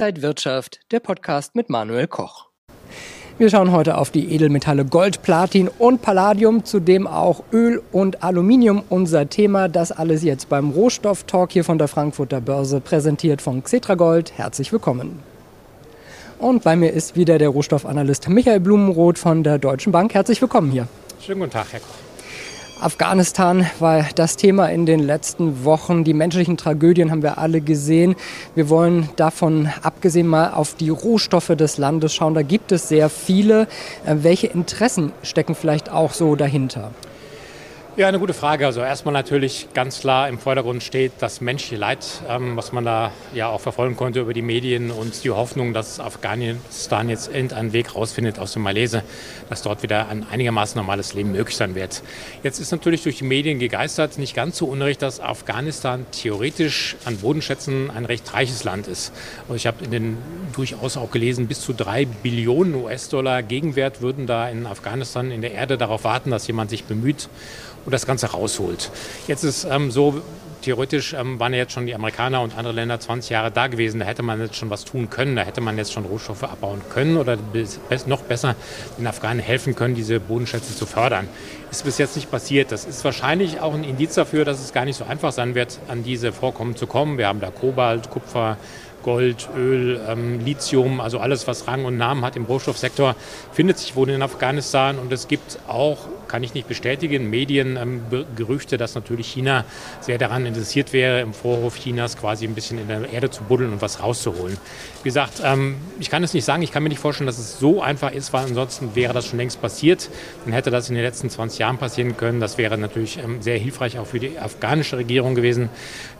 Inside Wirtschaft, der Podcast mit Manuel Koch. Wir schauen heute auf die Edelmetalle Gold, Platin und Palladium, zudem auch Öl und Aluminium unser Thema. Das alles jetzt beim Rohstoff-Talk hier von der Frankfurter Börse, präsentiert von Xetra Gold. Herzlich willkommen. Und bei mir ist wieder der Rohstoffanalyst Michael Blumenroth von der Deutschen Bank. Herzlich willkommen hier. Schönen guten Tag, Herr Koch. Afghanistan war das Thema in den letzten Wochen. Die menschlichen Tragödien haben wir alle gesehen. Wir wollen davon abgesehen mal auf die Rohstoffe des Landes schauen. Da gibt es sehr viele. Äh, welche Interessen stecken vielleicht auch so dahinter? Ja, eine gute Frage. Also erstmal natürlich ganz klar im Vordergrund steht das menschliche Leid, ähm, was man da ja auch verfolgen konnte über die Medien und die Hoffnung, dass Afghanistan jetzt irgendeinen Weg rausfindet aus dem Malaise, dass dort wieder ein einigermaßen normales Leben möglich sein wird. Jetzt ist natürlich durch die Medien gegeistert, nicht ganz so unrecht, dass Afghanistan theoretisch an Bodenschätzen ein recht reiches Land ist. Also ich habe in den durchaus auch gelesen, bis zu drei Billionen US-Dollar Gegenwert würden da in Afghanistan in der Erde darauf warten, dass jemand sich bemüht und das Ganze rausholt. Jetzt ist ähm, so, theoretisch ähm, waren ja jetzt schon die Amerikaner und andere Länder 20 Jahre da gewesen. Da hätte man jetzt schon was tun können. Da hätte man jetzt schon Rohstoffe abbauen können oder noch besser den Afghanen helfen können, diese Bodenschätze zu fördern. Ist bis jetzt nicht passiert. Das ist wahrscheinlich auch ein Indiz dafür, dass es gar nicht so einfach sein wird, an diese Vorkommen zu kommen. Wir haben da Kobalt, Kupfer, Gold, Öl, ähm, Lithium, also alles, was Rang und Namen hat im Rohstoffsektor, findet sich wohl in Afghanistan. Und es gibt auch, kann ich nicht bestätigen, Mediengerüchte, ähm, dass natürlich China sehr daran interessiert wäre, im Vorhof Chinas quasi ein bisschen in der Erde zu buddeln und was rauszuholen. Wie gesagt, ähm, ich kann es nicht sagen, ich kann mir nicht vorstellen, dass es so einfach ist, weil ansonsten wäre das schon längst passiert. Dann hätte das in den letzten 20 Jahren passieren können. Das wäre natürlich ähm, sehr hilfreich auch für die afghanische Regierung gewesen,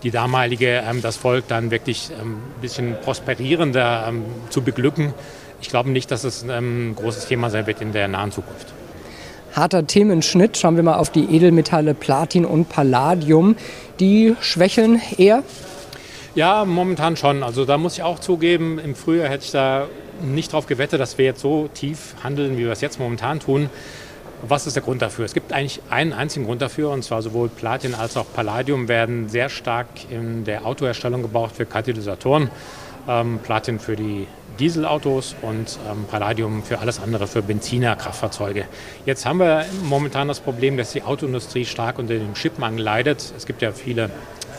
die damalige, ähm, das Volk dann wirklich ein ähm, bisschen prosperierender ähm, zu beglücken. Ich glaube nicht, dass es ein großes Thema sein wird in der nahen Zukunft. Harter Themenschnitt. Schauen wir mal auf die Edelmetalle Platin und Palladium. Die schwächeln eher? Ja, momentan schon. Also da muss ich auch zugeben, im Frühjahr hätte ich da nicht darauf gewettet, dass wir jetzt so tief handeln, wie wir es jetzt momentan tun. Was ist der Grund dafür? Es gibt eigentlich einen einzigen Grund dafür, und zwar sowohl Platin als auch Palladium werden sehr stark in der Autoherstellung gebraucht für Katalysatoren. Ähm, Platin für die Dieselautos und ähm, Palladium für alles andere, für Benziner, Kraftfahrzeuge. Jetzt haben wir momentan das Problem, dass die Autoindustrie stark unter dem Chipmangel leidet. Es gibt ja viele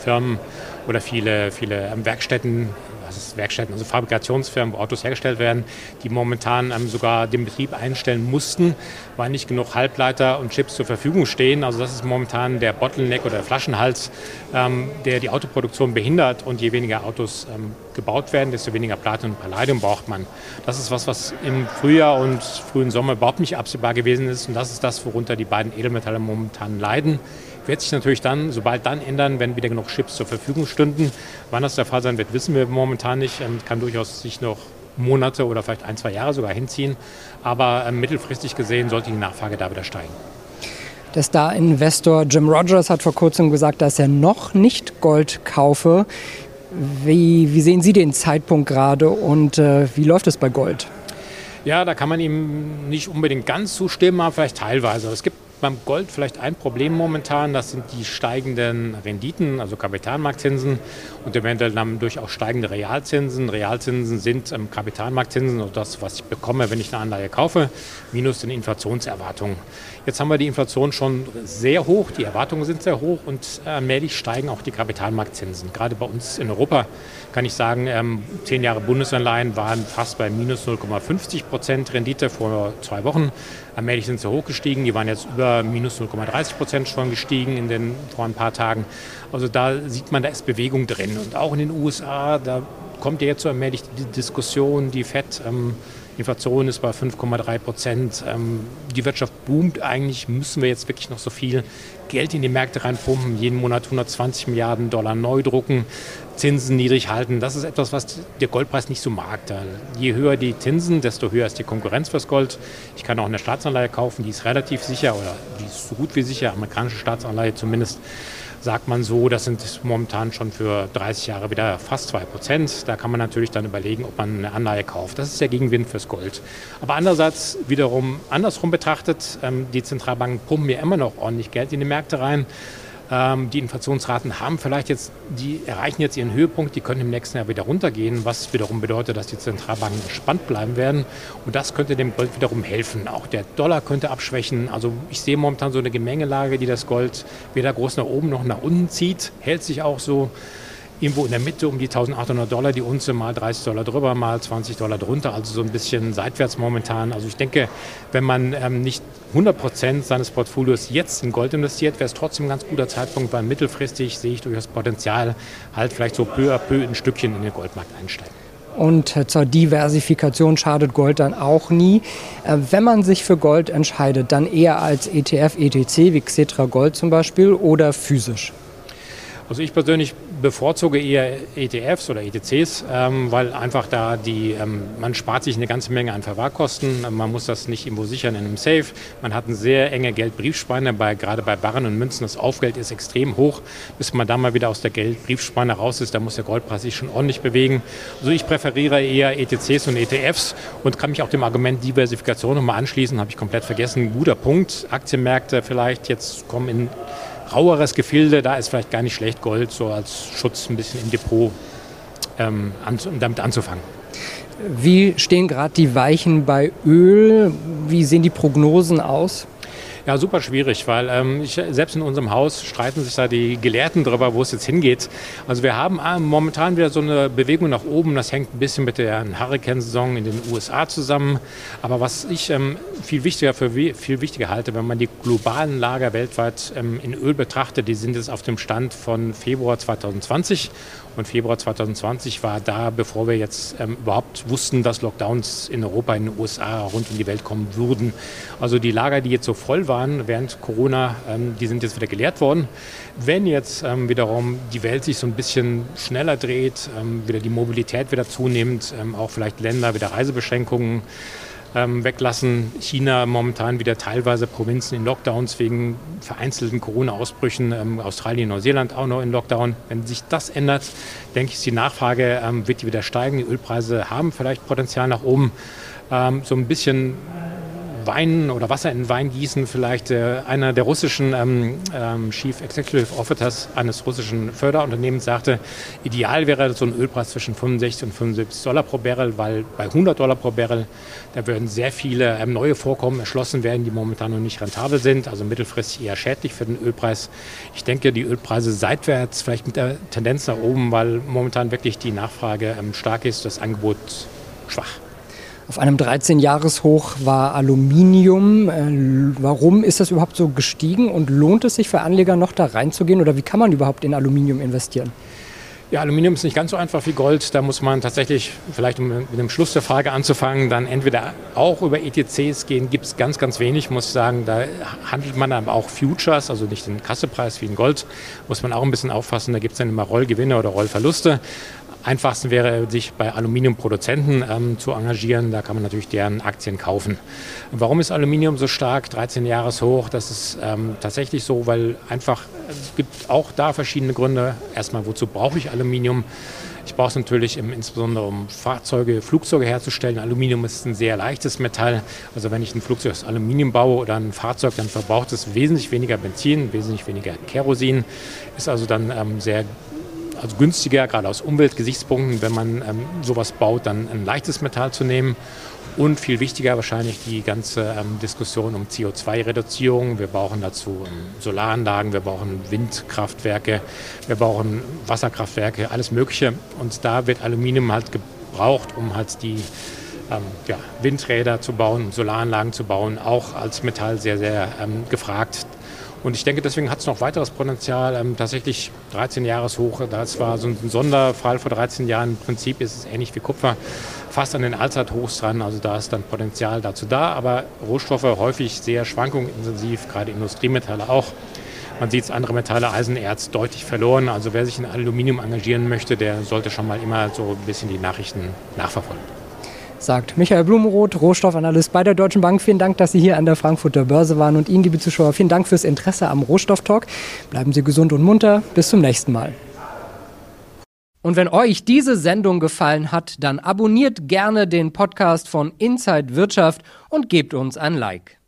Firmen oder viele, viele Werkstätten was ist Werkstätten, also Fabrikationsfirmen, wo Autos hergestellt werden, die momentan ähm, sogar den Betrieb einstellen mussten, weil nicht genug Halbleiter und Chips zur Verfügung stehen. Also das ist momentan der Bottleneck oder der Flaschenhals, ähm, der die Autoproduktion behindert. Und je weniger Autos ähm, gebaut werden, desto weniger Platin und Palladium braucht man. Das ist was, was im Frühjahr und frühen Sommer überhaupt nicht absehbar gewesen ist. Und das ist das, worunter die beiden Edelmetalle momentan leiden wird sich natürlich dann, sobald dann ändern, wenn wieder genug Chips zur Verfügung stünden. Wann das der Fall sein wird, wissen wir momentan nicht. Ähm, kann durchaus sich noch Monate oder vielleicht ein, zwei Jahre sogar hinziehen. Aber ähm, mittelfristig gesehen sollte die Nachfrage da wieder steigen. Der Star-Investor Jim Rogers hat vor kurzem gesagt, dass er noch nicht Gold kaufe. Wie, wie sehen Sie den Zeitpunkt gerade und äh, wie läuft es bei Gold? Ja, da kann man ihm nicht unbedingt ganz zustimmen, aber vielleicht teilweise. Es gibt beim Gold vielleicht ein Problem momentan, das sind die steigenden Renditen, also Kapitalmarktzinsen und eventuell dann durch auch steigende Realzinsen. Realzinsen sind ähm, Kapitalmarktzinsen, also das, was ich bekomme, wenn ich eine Anleihe kaufe, minus den Inflationserwartungen. Jetzt haben wir die Inflation schon sehr hoch, die Erwartungen sind sehr hoch und allmählich steigen auch die Kapitalmarktzinsen. Gerade bei uns in Europa kann ich sagen, ähm, zehn Jahre Bundesanleihen waren fast bei minus 0,50 Prozent Rendite vor zwei Wochen. Allmählich sind sie hochgestiegen, die waren jetzt über minus 0,30 Prozent schon gestiegen in den, vor ein paar Tagen. Also da sieht man, da ist Bewegung drin. Und auch in den USA, da kommt ja jetzt so allmählich die Diskussion, die FED ähm, Inflation ist bei 5,3 Prozent. Ähm, die Wirtschaft boomt. Eigentlich müssen wir jetzt wirklich noch so viel Geld in die Märkte reinpumpen, jeden Monat 120 Milliarden Dollar neu drucken, Zinsen niedrig halten. Das ist etwas, was der Goldpreis nicht so mag. Je höher die Zinsen, desto höher ist die Konkurrenz fürs Gold. Ich kann auch eine Staatsanleihe kaufen, die ist relativ sicher oder die ist so gut wie sicher, amerikanische Staatsanleihe zumindest sagt man so, das sind momentan schon für 30 Jahre wieder fast 2 Prozent. Da kann man natürlich dann überlegen, ob man eine Anleihe kauft. Das ist der Gegenwind fürs Gold. Aber andererseits wiederum andersrum betrachtet, ähm, die Zentralbanken pumpen ja immer noch ordentlich Geld in die Märkte rein. Ähm, die Inflationsraten haben vielleicht jetzt, die erreichen jetzt ihren Höhepunkt, die können im nächsten Jahr wieder runtergehen, was wiederum bedeutet, dass die Zentralbanken entspannt bleiben werden. Und das könnte dem Gold wiederum helfen. Auch der Dollar könnte abschwächen. Also ich sehe momentan so eine Gemengelage, die das Gold weder groß nach oben noch nach unten zieht, hält sich auch so irgendwo in der Mitte um die 1800 Dollar die Unze, mal 30 Dollar drüber, mal 20 Dollar drunter, also so ein bisschen seitwärts momentan. Also ich denke, wenn man ähm, nicht 100 Prozent seines Portfolios jetzt in Gold investiert, wäre es trotzdem ein ganz guter Zeitpunkt, weil mittelfristig sehe ich durchaus Potenzial, halt vielleicht so peu à peu ein Stückchen in den Goldmarkt einsteigen. Und äh, zur Diversifikation schadet Gold dann auch nie. Äh, wenn man sich für Gold entscheidet, dann eher als ETF, ETC wie Xetra Gold zum Beispiel oder physisch? Also ich persönlich bevorzuge eher ETFs oder ETCs, ähm, weil einfach da die, ähm, man spart sich eine ganze Menge an Verwahrkosten. Man muss das nicht irgendwo sichern in einem Safe. Man hat eine sehr enge Geldbriefspanne, bei, gerade bei Barren und Münzen. Das Aufgeld ist extrem hoch. Bis man dann mal wieder aus der Geldbriefspanne raus ist, da muss der Goldpreis sich schon ordentlich bewegen. Also ich präferiere eher ETCs und ETFs und kann mich auch dem Argument Diversifikation nochmal anschließen. Habe ich komplett vergessen. Guter Punkt. Aktienmärkte vielleicht jetzt kommen in raueres Gefilde, da ist vielleicht gar nicht schlecht, Gold so als Schutz ein bisschen im Depot ähm, an, damit anzufangen. Wie stehen gerade die Weichen bei Öl? Wie sehen die Prognosen aus? Ja, super schwierig, weil ähm, ich, selbst in unserem Haus streiten sich da die Gelehrten darüber, wo es jetzt hingeht. Also wir haben äh, momentan wieder so eine Bewegung nach oben. Das hängt ein bisschen mit der Hurricane-Saison in den USA zusammen. Aber was ich ähm, viel wichtiger für viel wichtiger halte, wenn man die globalen Lager weltweit ähm, in Öl betrachtet, die sind jetzt auf dem Stand von Februar 2020 und Februar 2020 war da, bevor wir jetzt ähm, überhaupt wussten, dass Lockdowns in Europa, in den USA, rund um die Welt kommen würden. Also die Lager, die jetzt so voll waren während Corona, ähm, die sind jetzt wieder geleert worden. Wenn jetzt ähm, wiederum die Welt sich so ein bisschen schneller dreht, ähm, wieder die Mobilität wieder zunimmt, ähm, auch vielleicht Länder wieder Reisebeschränkungen, ähm, weglassen. China momentan wieder teilweise Provinzen in Lockdowns wegen vereinzelten Corona-Ausbrüchen. Ähm, Australien, Neuseeland auch noch in Lockdown. Wenn sich das ändert, denke ich, die Nachfrage ähm, wird die wieder steigen. Die Ölpreise haben vielleicht Potenzial nach oben. Ähm, so ein bisschen Wein oder Wasser in Wein gießen. Vielleicht äh, einer der russischen ähm, ähm, Chief Executive Officers eines russischen Förderunternehmens sagte, ideal wäre so ein Ölpreis zwischen 65 und 75 Dollar pro Barrel, weil bei 100 Dollar pro Barrel, da würden sehr viele ähm, neue Vorkommen erschlossen werden, die momentan noch nicht rentabel sind, also mittelfristig eher schädlich für den Ölpreis. Ich denke, die Ölpreise seitwärts, vielleicht mit der Tendenz nach oben, weil momentan wirklich die Nachfrage ähm, stark ist, das Angebot schwach. Auf einem 13-Jahres-Hoch war Aluminium. Äh, warum ist das überhaupt so gestiegen und lohnt es sich für Anleger noch da reinzugehen oder wie kann man überhaupt in Aluminium investieren? Ja, Aluminium ist nicht ganz so einfach wie Gold. Da muss man tatsächlich, vielleicht um mit dem Schluss der Frage anzufangen, dann entweder auch über ETCs gehen, gibt es ganz, ganz wenig, muss ich sagen. Da handelt man aber auch Futures, also nicht den Kassepreis wie in Gold, muss man auch ein bisschen auffassen. Da gibt es dann immer Rollgewinne oder Rollverluste einfachsten wäre, sich bei Aluminiumproduzenten ähm, zu engagieren. Da kann man natürlich deren Aktien kaufen. Warum ist Aluminium so stark? 13 Jahres hoch. Das ist ähm, tatsächlich so, weil einfach, es gibt auch da verschiedene Gründe. Erstmal, wozu brauche ich Aluminium? Ich brauche es natürlich im, insbesondere, um Fahrzeuge, Flugzeuge herzustellen. Aluminium ist ein sehr leichtes Metall. Also wenn ich ein Flugzeug aus Aluminium baue oder ein Fahrzeug, dann verbraucht es wesentlich weniger Benzin, wesentlich weniger Kerosin. Ist also dann ähm, sehr also günstiger, gerade aus Umweltgesichtspunkten, wenn man ähm, sowas baut, dann ein leichtes Metall zu nehmen. Und viel wichtiger wahrscheinlich die ganze ähm, Diskussion um CO2-Reduzierung. Wir brauchen dazu ähm, Solaranlagen, wir brauchen Windkraftwerke, wir brauchen Wasserkraftwerke, alles Mögliche. Und da wird Aluminium halt gebraucht, um halt die ähm, ja, Windräder zu bauen, Solaranlagen zu bauen, auch als Metall sehr, sehr ähm, gefragt. Und ich denke, deswegen hat es noch weiteres Potenzial. Ähm, tatsächlich 13 Jahreshoch, das war so ein Sonderfall vor 13 Jahren. Im Prinzip ist es ähnlich wie Kupfer, fast an den Allzeithochs dran. Also da ist dann Potenzial dazu da. Aber Rohstoffe häufig sehr schwankungsintensiv, gerade Industriemetalle auch. Man sieht es, andere Metalle, Eisen, Erz deutlich verloren. Also wer sich in Aluminium engagieren möchte, der sollte schon mal immer so ein bisschen die Nachrichten nachverfolgen sagt Michael Blumenroth, Rohstoffanalyst bei der Deutschen Bank. Vielen Dank, dass Sie hier an der Frankfurter Börse waren und Ihnen, liebe Zuschauer, vielen Dank fürs Interesse am Rohstofftalk. Bleiben Sie gesund und munter. Bis zum nächsten Mal. Und wenn euch diese Sendung gefallen hat, dann abonniert gerne den Podcast von Inside Wirtschaft und gebt uns ein Like.